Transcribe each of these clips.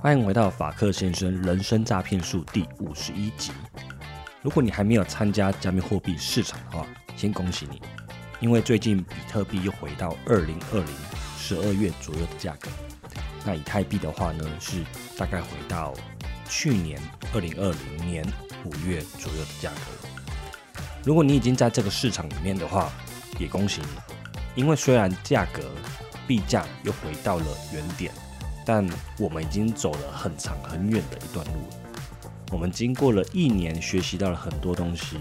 欢迎回到法克先生人生诈骗术第五十一集。如果你还没有参加加密货币市场的话，先恭喜你，因为最近比特币又回到二零二零十二月左右的价格。那以太币的话呢，是大概回到去年二零二零年五月左右的价格。如果你已经在这个市场里面的话，也恭喜你，因为虽然价格币价又回到了原点，但我们已经走了很长很远的一段路了。我们经过了一年，学习到了很多东西。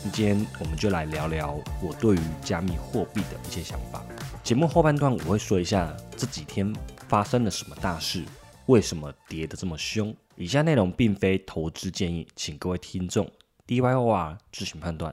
今天我们就来聊聊我对于加密货币的一些想法。节目后半段我会说一下这几天发生了什么大事，为什么跌得这么凶。以下内容并非投资建议，请各位听众 DYOR 自行判断。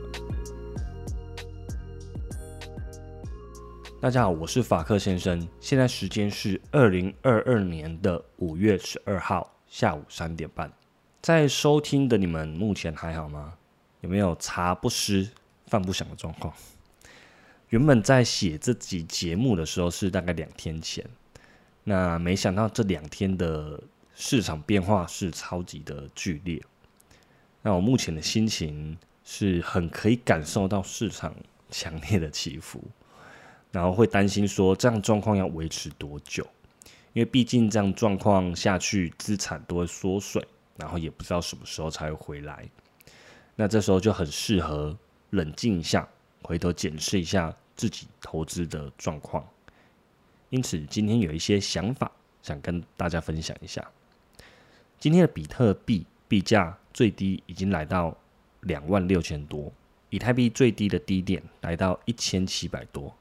大家好，我是法克先生。现在时间是二零二二年的五月十二号下午三点半。在收听的你们目前还好吗？有没有茶不思饭不想的状况？原本在写这集节目的时候是大概两天前，那没想到这两天的市场变化是超级的剧烈。那我目前的心情是很可以感受到市场强烈的起伏。然后会担心说这样状况要维持多久？因为毕竟这样状况下去，资产都会缩水，然后也不知道什么时候才会回来。那这时候就很适合冷静一下，回头检视一下自己投资的状况。因此，今天有一些想法想跟大家分享一下。今天的比特币币价最低已经来到两万六千多，以太币最低的低点来到一千七百多。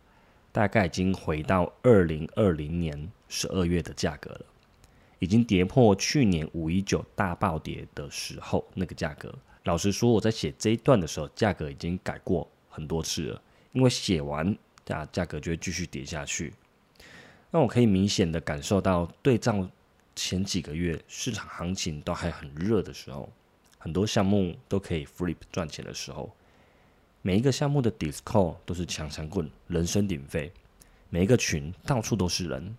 大概已经回到二零二零年十二月的价格了，已经跌破去年五一九大暴跌的时候那个价格。老实说，我在写这一段的时候，价格已经改过很多次了，因为写完价价格就会继续跌下去。那我可以明显的感受到，对照前几个月市场行情都还很热的时候，很多项目都可以 flip 赚钱的时候。每一个项目的 Discord 都是强强棍，人声鼎沸。每一个群到处都是人，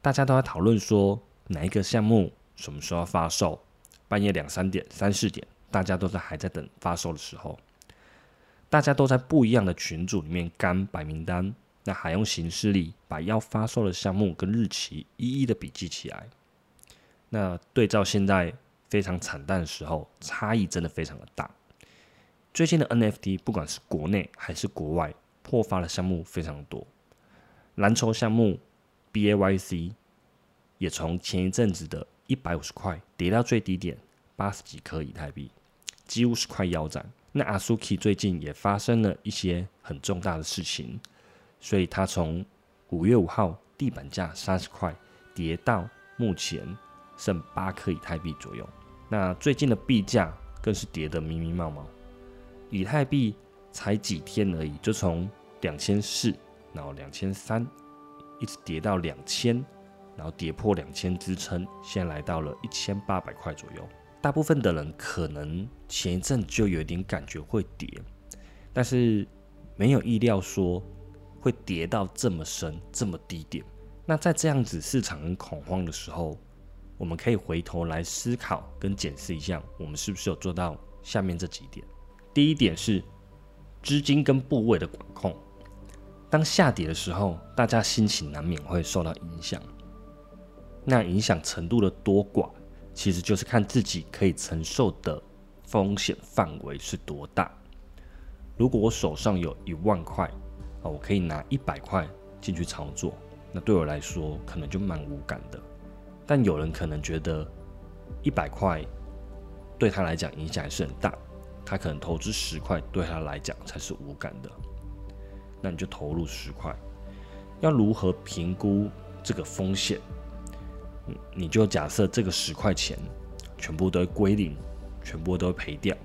大家都在讨论说哪一个项目什么时候要发售。半夜两三点、三四点，大家都在还在等发售的时候，大家都在不一样的群组里面干白名单，那还用形式力把要发售的项目跟日期一一的笔记起来。那对照现在非常惨淡的时候，差异真的非常的大。最近的 NFT，不管是国内还是国外，破发的项目非常多。蓝筹项目 BAYC 也从前一阵子的一百五十块跌到最低点八十几颗以太币，几乎是快腰斩。那 Asuki 最近也发生了一些很重大的事情，所以它从五月五号地板价三十块跌到目前剩八颗以太币左右。那最近的币价更是跌得密密麻麻。以太币才几天而已，就从两千四，然后两千三，一直跌到两千，然后跌破两千支撑，现在来到了一千八百块左右。大部分的人可能前一阵就有点感觉会跌，但是没有意料说会跌到这么深、这么低点。那在这样子市场很恐慌的时候，我们可以回头来思考跟检视一下，我们是不是有做到下面这几点。第一点是资金跟部位的管控。当下跌的时候，大家心情难免会受到影响。那影响程度的多寡，其实就是看自己可以承受的风险范围是多大。如果我手上有一万块啊，我可以拿一百块进去操作，那对我来说可能就蛮无感的。但有人可能觉得一百块对他来讲影响还是很大。他可能投资十块，对他来讲才是无感的。那你就投入十块。要如何评估这个风险？你就假设这个十块钱全部都归零，全部都赔掉，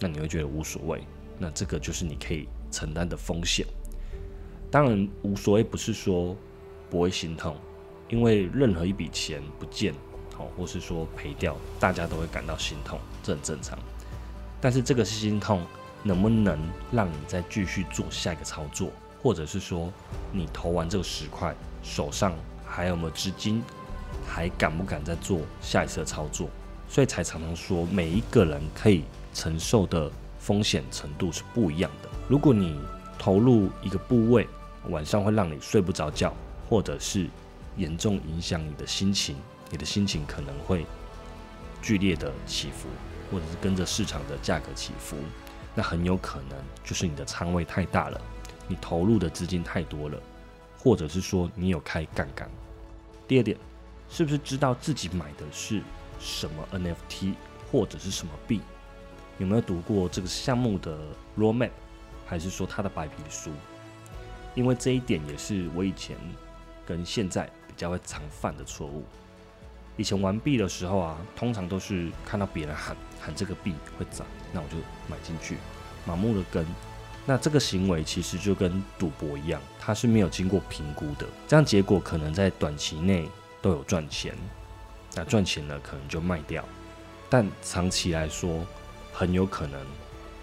那你会觉得无所谓。那这个就是你可以承担的风险。当然无所谓，不是说不会心痛，因为任何一笔钱不见，好，或是说赔掉，大家都会感到心痛，这很正常。但是这个心痛能不能让你再继续做下一个操作，或者是说你投完这个十块，手上还有没有资金？还敢不敢再做下一次的操作？所以才常常说，每一个人可以承受的风险程度是不一样的。如果你投入一个部位，晚上会让你睡不着觉，或者是严重影响你的心情，你的心情可能会剧烈的起伏，或者是跟着市场的价格起伏，那很有可能就是你的仓位太大了，你投入的资金太多了，或者是说你有开杠杆。第二点。是不是知道自己买的是什么 NFT 或者是什么币？有没有读过这个项目的 roadmap，还是说它的白皮书？因为这一点也是我以前跟现在比较会常犯的错误。以前玩币的时候啊，通常都是看到别人喊喊这个币会涨，那我就买进去，盲目的跟。那这个行为其实就跟赌博一样，它是没有经过评估的，这样结果可能在短期内。都有赚钱，那赚钱了可能就卖掉，但长期来说很有可能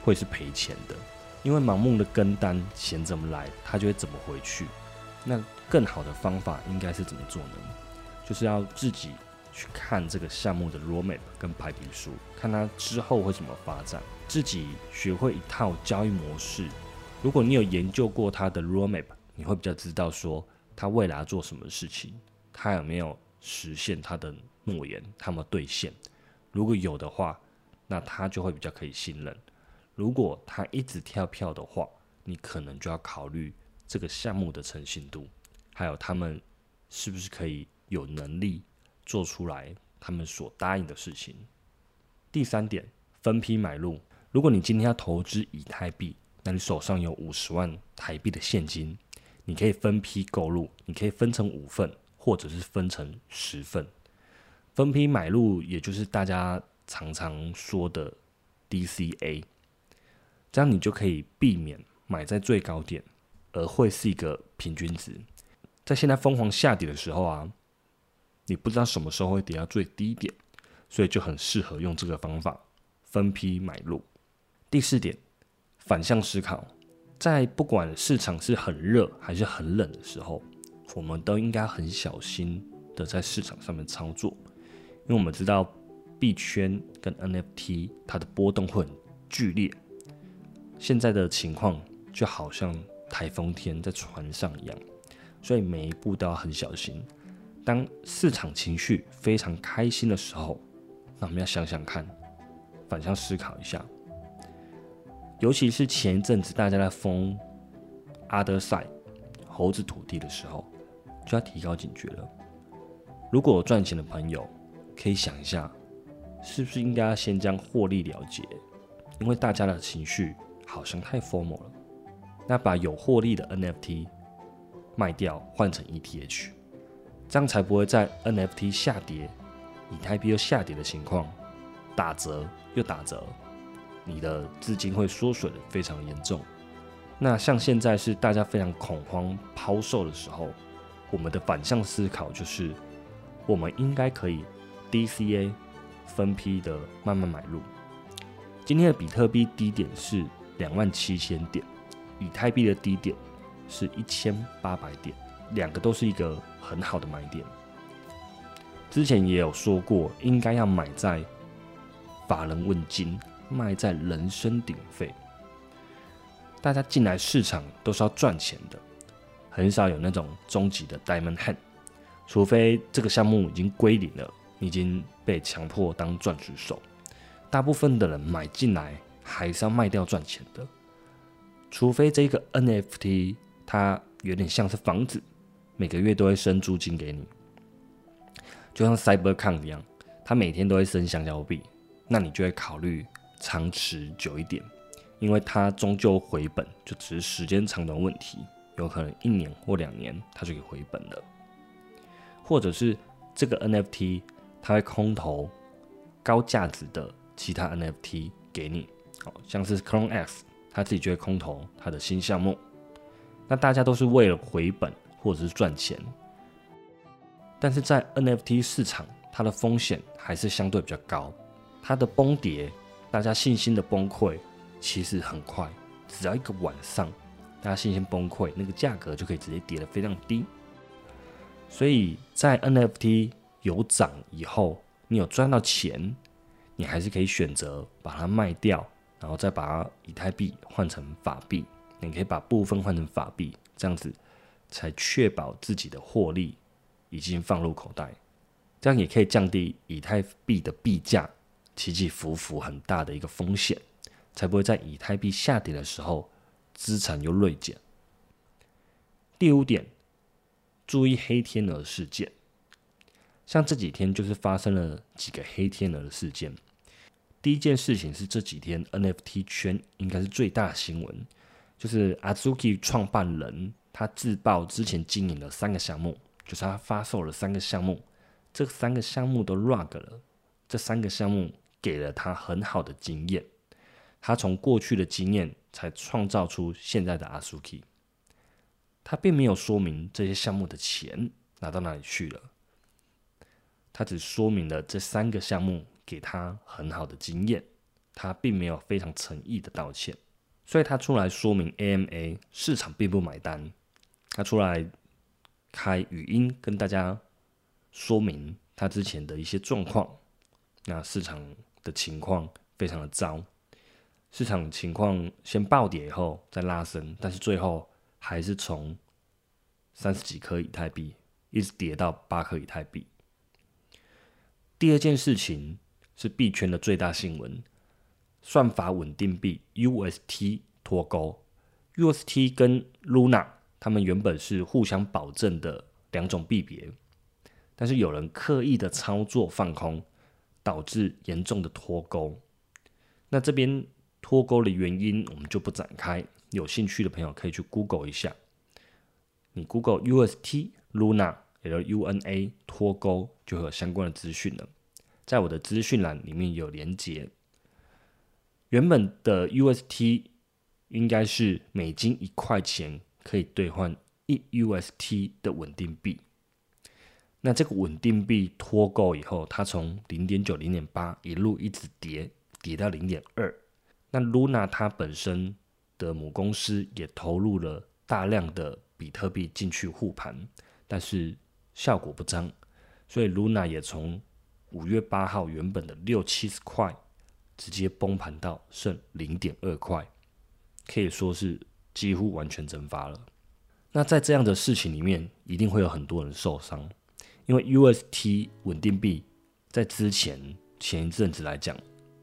会是赔钱的，因为盲目的跟单，钱怎么来，它就会怎么回去。那更好的方法应该是怎么做呢？就是要自己去看这个项目的 roadmap 跟白皮书，看它之后会怎么发展，自己学会一套交易模式。如果你有研究过它的 roadmap，你会比较知道说它未来要做什么事情。他有没有实现他的诺言？他们兑现？如果有的话，那他就会比较可以信任。如果他一直跳票的话，你可能就要考虑这个项目的诚信度，还有他们是不是可以有能力做出来他们所答应的事情。第三点，分批买入。如果你今天要投资以太币，那你手上有五十万台币的现金，你可以分批购入，你可以分成五份。或者是分成十份，分批买入，也就是大家常常说的 DCA，这样你就可以避免买在最高点，而会是一个平均值。在现在疯狂下跌的时候啊，你不知道什么时候会跌到最低点，所以就很适合用这个方法分批买入。第四点，反向思考，在不管市场是很热还是很冷的时候。我们都应该很小心的在市场上面操作，因为我们知道币圈跟 NFT 它的波动会很剧烈。现在的情况就好像台风天在船上一样，所以每一步都要很小心。当市场情绪非常开心的时候，那我们要想想看，反向思考一下。尤其是前一阵子大家在封 Other Side 猴子土地的时候。就要提高警觉了。如果赚钱的朋友可以想一下，是不是应该先将获利了结？因为大家的情绪好像太 formal 了。那把有获利的 NFT 卖掉，换成 ETH，这样才不会在 NFT 下跌、以太币又下跌的情况打折又打折，你的资金会缩水的非常严重。那像现在是大家非常恐慌抛售的时候。我们的反向思考就是，我们应该可以 DCA 分批的慢慢买入。今天的比特币低点是两万七千点，以太币的低点是一千八百点，两个都是一个很好的买点。之前也有说过，应该要买在法人问津，卖在人声鼎沸。大家进来市场都是要赚钱的。很少有那种终极的 diamond hand，除非这个项目已经归零了，已经被强迫当钻石手。大部分的人买进来还是要卖掉赚钱的，除非这个 NFT 它有点像是房子，每个月都会生租金给你，就像 CyberCon 一样，它每天都会生香蕉币，那你就会考虑长持久一点，因为它终究回本，就只是时间长短问题。有可能一年或两年，它就可以回本了，或者是这个 NFT 它会空投高价值的其他 NFT 给你，好像是 Clone X，他自己就会空投他的新项目。那大家都是为了回本或者是赚钱，但是在 NFT 市场，它的风险还是相对比较高，它的崩跌，大家信心的崩溃其实很快，只要一个晚上，大家信心崩溃，那个价格就可以直接跌得非常低。所以在 NFT 有涨以后，你有赚到钱，你还是可以选择把它卖掉，然后再把以太币换成法币。你可以把部分换成法币，这样子才确保自己的获利已经放入口袋。这样也可以降低以太币的币价起起伏伏很大的一个风险，才不会在以太币下跌的时候资产又锐减。第五点，注意黑天鹅事件。像这几天就是发生了几个黑天鹅的事件。第一件事情是这几天 NFT 圈应该是最大新闻。就是 Azuki 创办人，他自曝之前经营了三个项目，就是他发售了三个项目，这三个项目都 rug 了，这三个项目给了他很好的经验，他从过去的经验才创造出现在的 Azuki，他并没有说明这些项目的钱拿到哪里去了，他只说明了这三个项目给他很好的经验，他并没有非常诚意的道歉。所以他出来说明 AMA 市场并不买单，他出来开语音跟大家说明他之前的一些状况，那市场的情况非常的糟，市场情况先暴跌以后再拉升，但是最后还是从三十几颗以太币一直跌到八颗以太币。第二件事情是币圈的最大新闻。算法稳定币 UST 脱钩，UST 跟 Luna 他们原本是互相保证的两种币别，但是有人刻意的操作放空，导致严重的脱钩。那这边脱钩的原因我们就不展开，有兴趣的朋友可以去 Google 一下。你 Google UST Luna L U N A 脱钩就会有相关的资讯了，在我的资讯栏里面有连接。原本的 UST 应该是美金一块钱可以兑换一 UST 的稳定币。那这个稳定币脱钩以后，它从零点九、零点八一路一直跌，跌到零点二。那 Luna 它本身的母公司也投入了大量的比特币进去护盘，但是效果不彰，所以 Luna 也从五月八号原本的六七十块。直接崩盘到剩零点二块，可以说是几乎完全蒸发了。那在这样的事情里面，一定会有很多人受伤，因为 UST 稳定币在之前前一阵子来讲，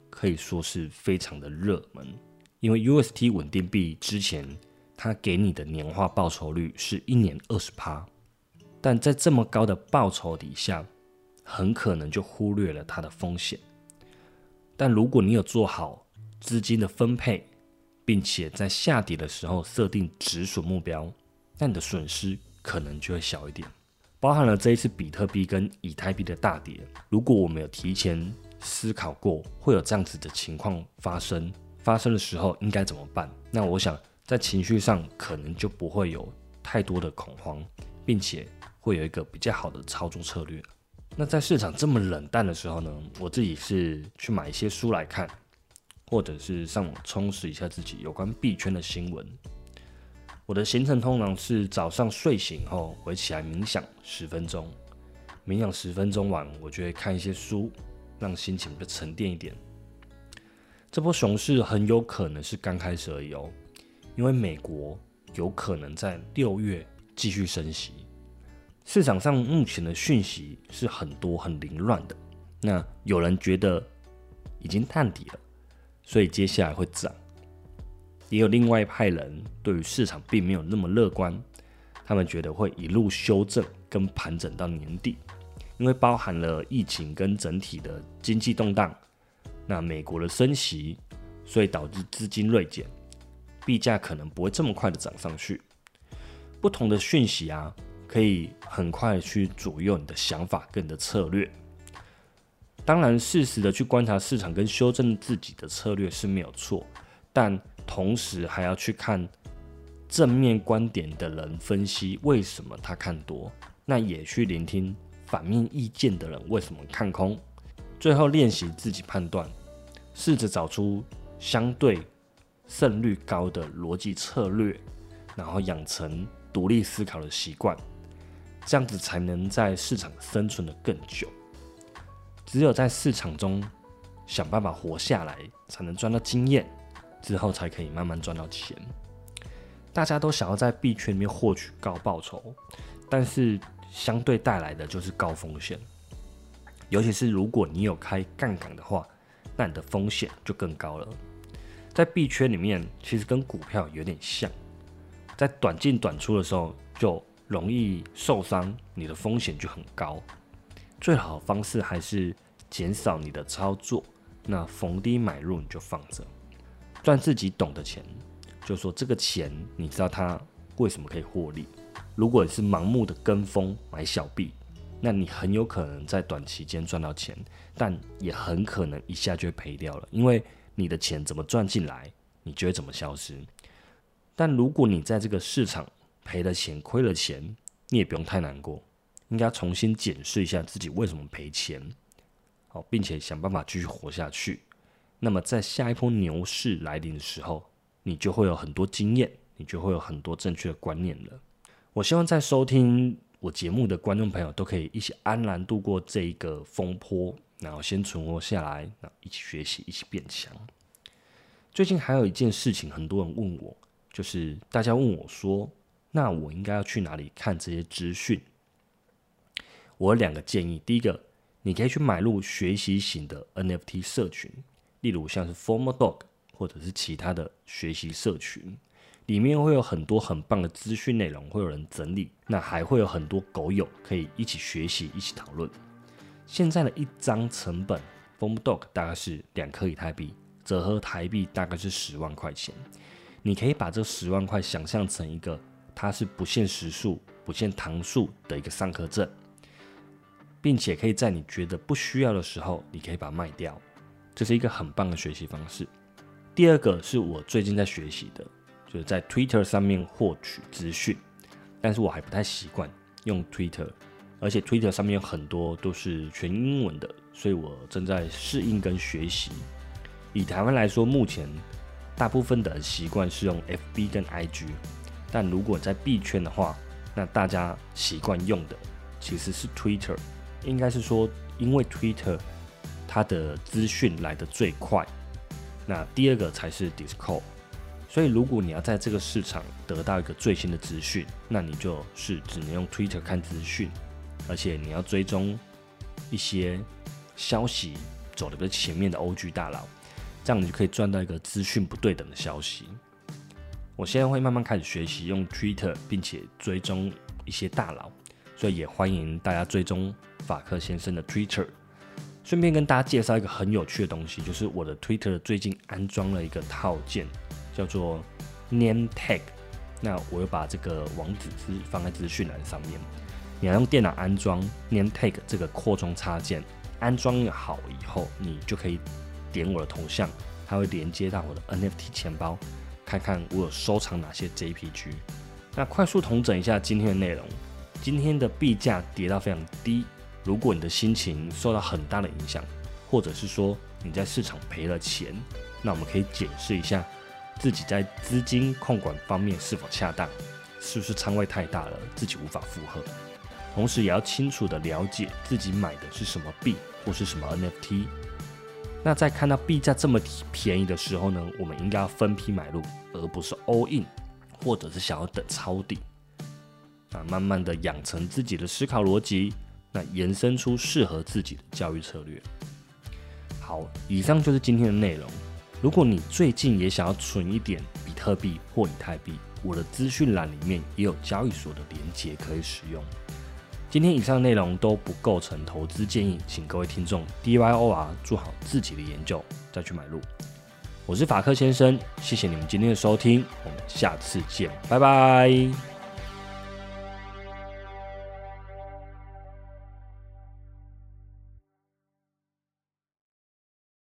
可以说是非常的热门。因为 UST 稳定币之前它给你的年化报酬率是一年二十趴，但在这么高的报酬底下，很可能就忽略了它的风险。但如果你有做好资金的分配，并且在下跌的时候设定止损目标，那你的损失可能就会小一点。包含了这一次比特币跟以太币的大跌，如果我们有提前思考过会有这样子的情况发生，发生的时候应该怎么办？那我想在情绪上可能就不会有太多的恐慌，并且会有一个比较好的操作策略。那在市场这么冷淡的时候呢，我自己是去买一些书来看，或者是上网充实一下自己有关币圈的新闻。我的行程通常是早上睡醒后会起来冥想十分钟，冥想十分钟完，我就会看一些书，让心情比较沉淀一点。这波熊市很有可能是刚开始而已哦，因为美国有可能在六月继续升息。市场上目前的讯息是很多很凌乱的，那有人觉得已经探底了，所以接下来会涨；也有另外一派人对于市场并没有那么乐观，他们觉得会一路修正跟盘整到年底，因为包含了疫情跟整体的经济动荡，那美国的升息，所以导致资金锐减，币价可能不会这么快的涨上去。不同的讯息啊。可以很快去左右你的想法跟你的策略。当然，适时的去观察市场跟修正自己的策略是没有错，但同时还要去看正面观点的人分析为什么他看多，那也去聆听反面意见的人为什么看空，最后练习自己判断，试着找出相对胜率高的逻辑策略，然后养成独立思考的习惯，这样子才能在市场生存的更久。只有在市场中想办法活下来，才能赚到经验，之后才可以慢慢赚到钱。大家都想要在币圈里面获取高报酬，但是相对带来的就是高风险。尤其是如果你有开杠杆的话，那你的风险就更高了。在币圈里面，其实跟股票有点像，在短进短出的时候就容易受伤，你的风险就很高。最好的方式还是减少你的操作，那逢低买入你就放着，赚自己懂的钱。就说这个钱，你知道它为什么可以获利？如果你是盲目的跟风买小币，那你很有可能在短期间赚到钱，但也很可能一下就赔掉了，因为你的钱怎么赚进来，你就会怎么消失。但如果你在这个市场赔了钱、亏了钱，你也不用太难过。应该重新检视一下自己为什么赔钱，好，并且想办法继续活下去。那么在下一波牛市来临的时候，你就会有很多经验，你就会有很多正确的观念了。我希望在收听我节目的观众朋友都可以一起安然度过这一个风波，然后先存活下来，然后一起学习，一起变强。最近还有一件事情，很多人问我，就是大家问我说，那我应该要去哪里看这些资讯？我有两个建议，第一个，你可以去买入学习型的 NFT 社群，例如像是 Formal Dog 或者是其他的学习社群，里面会有很多很棒的资讯内容，会有人整理，那还会有很多狗友可以一起学习、一起讨论。现在的一张成本 Formal Dog 大概是两颗以太币，折合台币大概是十万块钱。你可以把这十万块想象成一个，它是不限时数、不限堂数的一个上课证。并且可以在你觉得不需要的时候，你可以把它卖掉，这是一个很棒的学习方式。第二个是我最近在学习的，就是在 Twitter 上面获取资讯，但是我还不太习惯用 Twitter，而且 Twitter 上面有很多都是全英文的，所以我正在适应跟学习。以台湾来说，目前大部分的习惯是用 FB 跟 IG，但如果在币圈的话，那大家习惯用的其实是 Twitter。应该是说，因为 Twitter 它的资讯来的最快，那第二个才是 Discord。所以如果你要在这个市场得到一个最新的资讯，那你就是只能用 Twitter 看资讯，而且你要追踪一些消息走的比较前面的 OG 大佬，这样你就可以赚到一个资讯不对等的消息。我现在会慢慢开始学习用 Twitter，并且追踪一些大佬。所以也欢迎大家追踪法克先生的 Twitter。顺便跟大家介绍一个很有趣的东西，就是我的 Twitter 最近安装了一个套件，叫做 Name Tag。那我又把这个网址是放在资讯栏上面。你要用电脑安装 Name Tag 这个扩充插件，安装好以后，你就可以点我的头像，它会连接到我的 NFT 钱包，看看我有收藏哪些 JPG。那快速统整一下今天的内容。今天的币价跌到非常低，如果你的心情受到很大的影响，或者是说你在市场赔了钱，那我们可以检视一下自己在资金控管方面是否恰当，是不是仓位太大了，自己无法负荷。同时也要清楚的了解自己买的是什么币或是什么 NFT。那在看到币价这么便宜的时候呢，我们应该要分批买入，而不是 all in，或者是想要等抄底。啊，慢慢的养成自己的思考逻辑，那延伸出适合自己的教育策略。好，以上就是今天的内容。如果你最近也想要存一点比特币或以太币，我的资讯栏里面也有交易所的连接可以使用。今天以上内容都不构成投资建议，请各位听众 D Y O R 做好自己的研究再去买入。我是法克先生，谢谢你们今天的收听，我们下次见，拜拜。